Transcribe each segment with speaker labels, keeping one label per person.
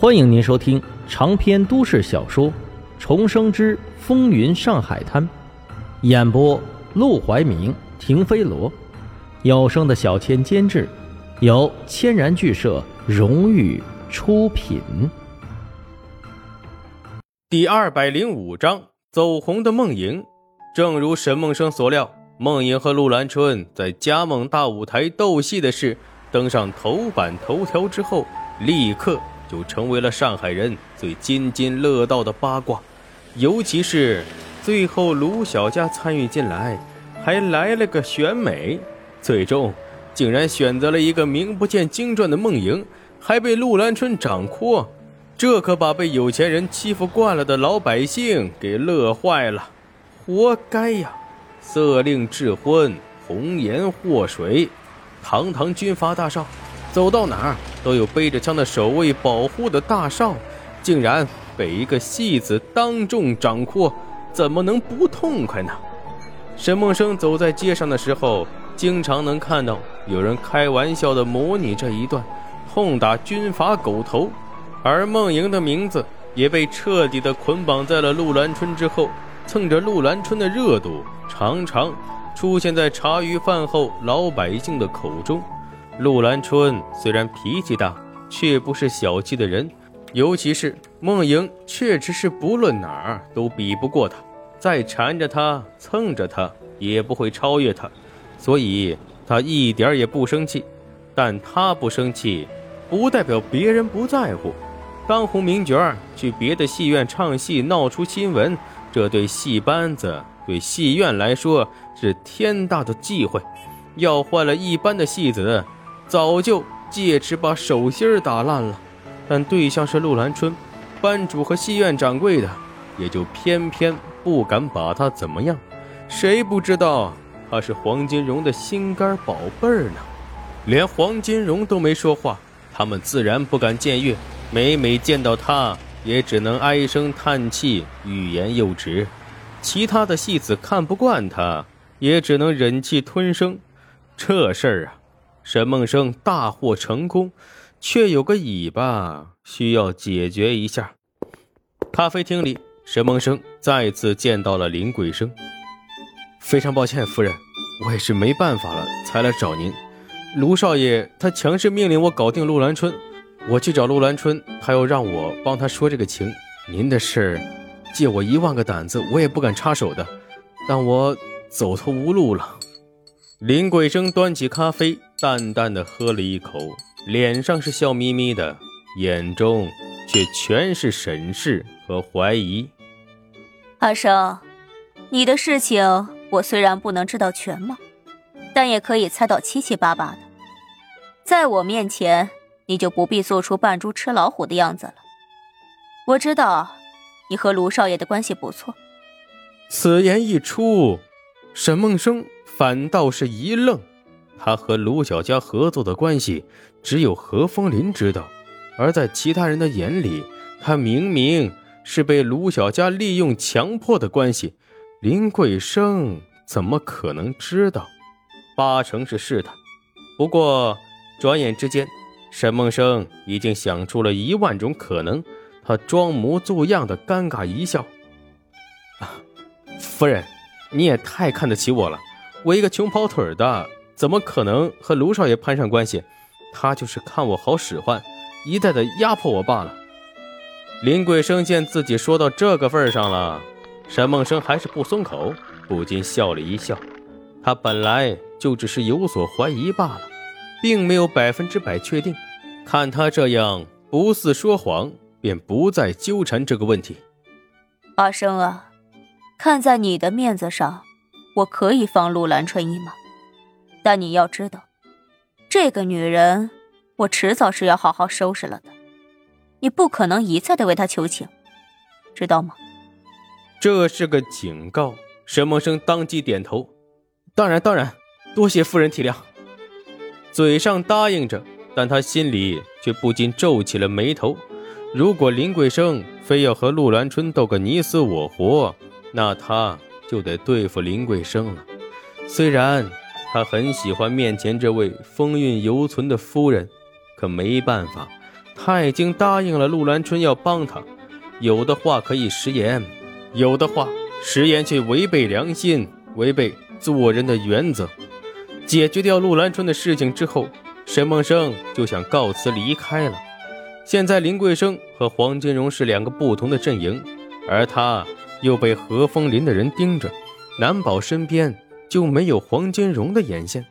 Speaker 1: 欢迎您收听长篇都市小说《重生之风云上海滩》，演播：陆怀明、停飞罗，有声的小千监制，由千然剧社荣誉出品。
Speaker 2: 第二百零五章：走红的梦莹。正如沈梦生所料，梦莹和陆兰春在加盟大舞台斗戏的事登上头版头条之后，立刻。就成为了上海人最津津乐道的八卦，尤其是最后卢小佳参与进来，还来了个选美，最终竟然选择了一个名不见经传的梦莹，还被陆兰春掌掴，这可把被有钱人欺负惯了的老百姓给乐坏了，活该呀！色令智昏，红颜祸水，堂堂军阀大少。走到哪儿都有背着枪的守卫保护的大少，竟然被一个戏子当众掌掴，怎么能不痛快呢？沈梦生走在街上的时候，经常能看到有人开玩笑的模拟这一段，痛打军阀狗头。而梦莹的名字也被彻底的捆绑在了陆兰春之后，蹭着陆兰春的热度，常常出现在茶余饭后老百姓的口中。陆兰春虽然脾气大，却不是小气的人。尤其是梦莹，确实是不论哪儿都比不过他，再缠着他、蹭着他，也不会超越他，所以他一点也不生气。但他不生气，不代表别人不在乎。当红名角去别的戏院唱戏，闹出新闻，这对戏班子、对戏院来说是天大的忌讳。要换了一般的戏子。早就戒尺把手心打烂了，但对象是陆兰春，班主和戏院掌柜的，也就偏偏不敢把他怎么样。谁不知道他是黄金荣的心肝宝贝儿呢？连黄金荣都没说话，他们自然不敢僭越。每每见到他，也只能唉声叹气，欲言又止。其他的戏子看不惯他，也只能忍气吞声。这事儿啊。沈梦生大获成功，却有个尾巴需要解决一下。咖啡厅里，沈梦生再次见到了林桂生。非常抱歉，夫人，我也是没办法了才来找您。卢少爷他强势命令我搞定陆兰春，我去找陆兰春，他又让我帮他说这个情。您的事，借我一万个胆子，我也不敢插手的。但我走投无路了。林桂生端起咖啡，淡淡的喝了一口，脸上是笑眯眯的，眼中却全是审视和怀疑。
Speaker 3: 阿生，你的事情我虽然不能知道全貌，但也可以猜到七七八八的。在我面前，你就不必做出扮猪吃老虎的样子了。我知道，你和卢少爷的关系不错。
Speaker 2: 此言一出，沈梦生。反倒是一愣，他和卢小佳合作的关系只有何风林知道，而在其他人的眼里，他明明是被卢小佳利用强迫的关系。林桂生怎么可能知道？八成是试探。不过转眼之间，沈梦生已经想出了一万种可能。他装模作样的尴尬一笑：“啊，夫人，你也太看得起我了。”我一个穷跑腿的，怎么可能和卢少爷攀上关系？他就是看我好使唤，一再的压迫我罢了。林桂生见自己说到这个份上了，沈梦生还是不松口，不禁笑了一笑。他本来就只是有所怀疑罢了，并没有百分之百确定。看他这样不似说谎，便不再纠缠这个问题。
Speaker 3: 阿生啊，看在你的面子上。我可以放陆兰春一马，但你要知道，这个女人，我迟早是要好好收拾了的。你不可能一再的为她求情，知道吗？
Speaker 2: 这是个警告。沈梦生当即点头：“当然，当然，多谢夫人体谅。”嘴上答应着，但他心里却不禁皱起了眉头。如果林桂生非要和陆兰春斗个你死我活，那他……就得对付林桂生了。虽然他很喜欢面前这位风韵犹存的夫人，可没办法，他已经答应了陆兰春要帮他，有的话可以食言，有的话食言却违背良心，违背做人的原则。解决掉陆兰春的事情之后，沈梦生就想告辞离开了。现在林桂生和黄金荣是两个不同的阵营，而他又被何风林的人盯着，难保身边就没有黄金荣的眼线。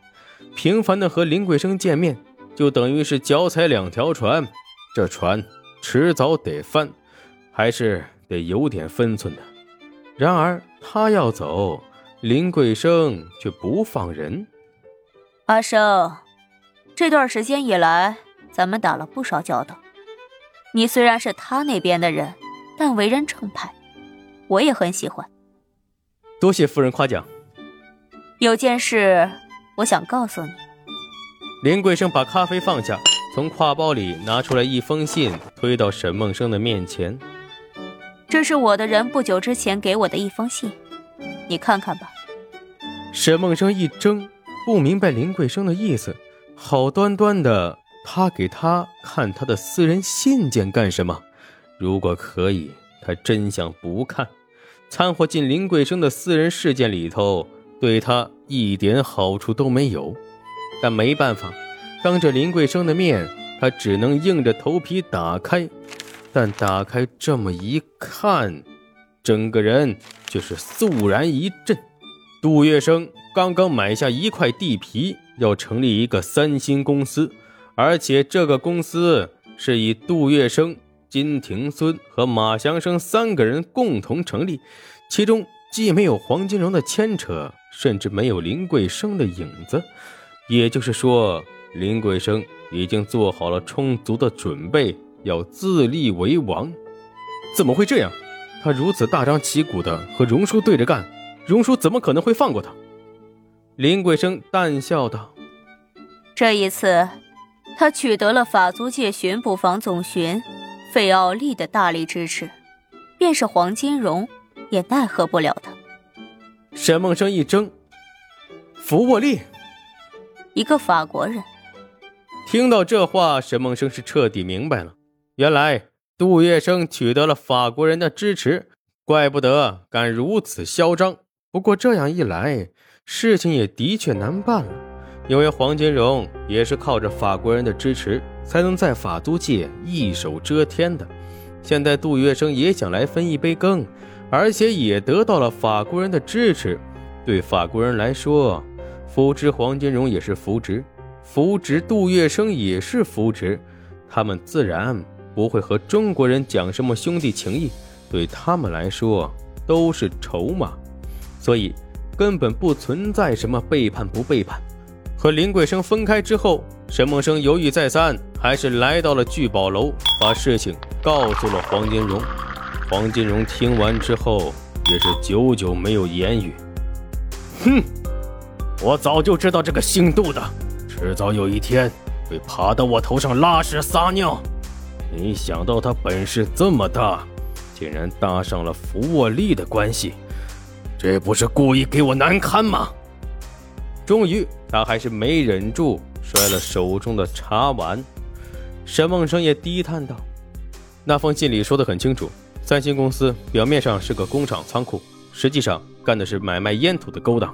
Speaker 2: 频繁的和林桂生见面，就等于是脚踩两条船，这船迟早得翻，还是得有点分寸的。然而他要走，林桂生却不放人。
Speaker 3: 阿生，这段时间以来，咱们打了不少交道。你虽然是他那边的人，但为人正派，我也很喜欢。
Speaker 2: 多谢夫人夸奖。
Speaker 3: 有件事，我想告诉你。
Speaker 2: 林桂生把咖啡放下，从挎包里拿出来一封信，推到沈梦生的面前。
Speaker 3: 这是我的人不久之前给我的一封信，你看看吧。
Speaker 2: 沈梦生一怔。不明白林桂生的意思，好端端的，他给他看他的私人信件干什么？如果可以，他真想不看，掺和进林桂生的私人事件里头，对他一点好处都没有。但没办法，当着林桂生的面，他只能硬着头皮打开。但打开这么一看，整个人却是肃然一震。杜月笙刚刚买下一块地皮，要成立一个三星公司，而且这个公司是以杜月笙、金庭孙和马祥生三个人共同成立，其中既没有黄金荣的牵扯，甚至没有林桂生的影子。也就是说，林桂生已经做好了充足的准备，要自立为王。怎么会这样？他如此大张旗鼓的和荣叔对着干。荣叔怎么可能会放过他？林桂生淡笑道：“
Speaker 3: 这一次，他取得了法租界巡捕房总巡费奥利的大力支持，便是黄金荣也奈何不了他。”
Speaker 2: 沈梦生一怔：“福沃利，
Speaker 3: 一个法国人。”
Speaker 2: 听到这话，沈梦生是彻底明白了，原来杜月笙取得了法国人的支持，怪不得敢如此嚣张。不过这样一来，事情也的确难办了，因为黄金荣也是靠着法国人的支持，才能在法租界一手遮天的。现在杜月笙也想来分一杯羹，而且也得到了法国人的支持。对法国人来说，扶植黄金荣也是扶植，扶植杜月笙也是扶植，他们自然不会和中国人讲什么兄弟情谊，对他们来说都是筹码。所以，根本不存在什么背叛不背叛。和林桂生分开之后，沈梦生犹豫再三，还是来到了聚宝楼，把事情告诉了黄金荣。黄金荣听完之后，也是久久没有言语。哼，我早就知道这个姓杜的，迟早有一天会爬到我头上拉屎撒尿。没想到他本事这么大，竟然搭上了福沃利的关系。这不是故意给我难堪吗？终于，他还是没忍住，摔了手中的茶碗。沈梦生也低叹道：“那封信里说的很清楚，三星公司表面上是个工厂仓库，实际上干的是买卖烟土的勾当。”